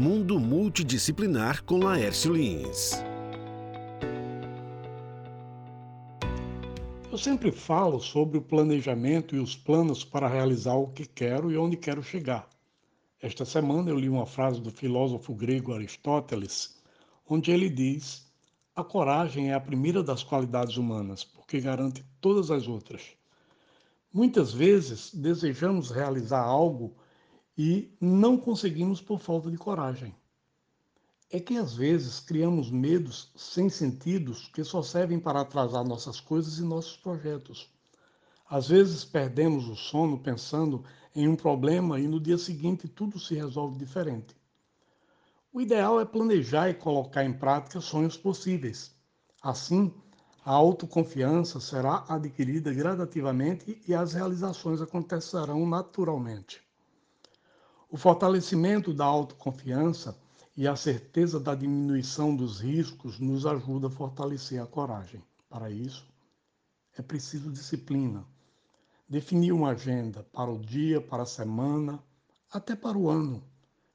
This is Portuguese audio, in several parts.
Mundo Multidisciplinar com Laércio Lins. Eu sempre falo sobre o planejamento e os planos para realizar o que quero e onde quero chegar. Esta semana eu li uma frase do filósofo grego Aristóteles, onde ele diz: A coragem é a primeira das qualidades humanas, porque garante todas as outras. Muitas vezes desejamos realizar algo e não conseguimos por falta de coragem. É que às vezes criamos medos sem sentidos que só servem para atrasar nossas coisas e nossos projetos. Às vezes perdemos o sono pensando em um problema e no dia seguinte tudo se resolve diferente. O ideal é planejar e colocar em prática sonhos possíveis. Assim, a autoconfiança será adquirida gradativamente e as realizações acontecerão naturalmente. O fortalecimento da autoconfiança e a certeza da diminuição dos riscos nos ajuda a fortalecer a coragem. Para isso, é preciso disciplina. Definir uma agenda para o dia, para a semana, até para o ano,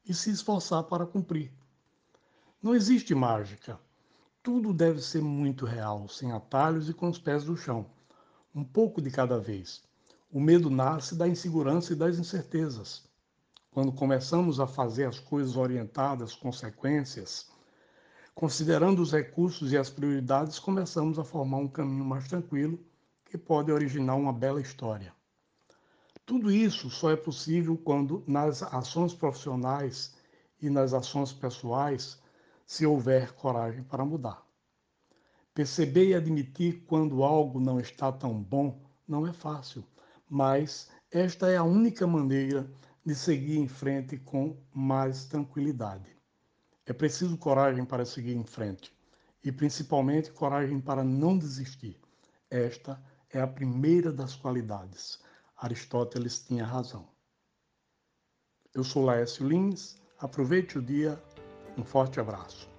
e se esforçar para cumprir. Não existe mágica. Tudo deve ser muito real, sem atalhos e com os pés no chão. Um pouco de cada vez. O medo nasce da insegurança e das incertezas. Quando começamos a fazer as coisas orientadas, consequências, considerando os recursos e as prioridades, começamos a formar um caminho mais tranquilo que pode originar uma bela história. Tudo isso só é possível quando, nas ações profissionais e nas ações pessoais, se houver coragem para mudar. Perceber e admitir quando algo não está tão bom não é fácil, mas esta é a única maneira de seguir em frente com mais tranquilidade. É preciso coragem para seguir em frente e principalmente coragem para não desistir. Esta é a primeira das qualidades. Aristóteles tinha razão. Eu sou Laércio Lins, aproveite o dia, um forte abraço.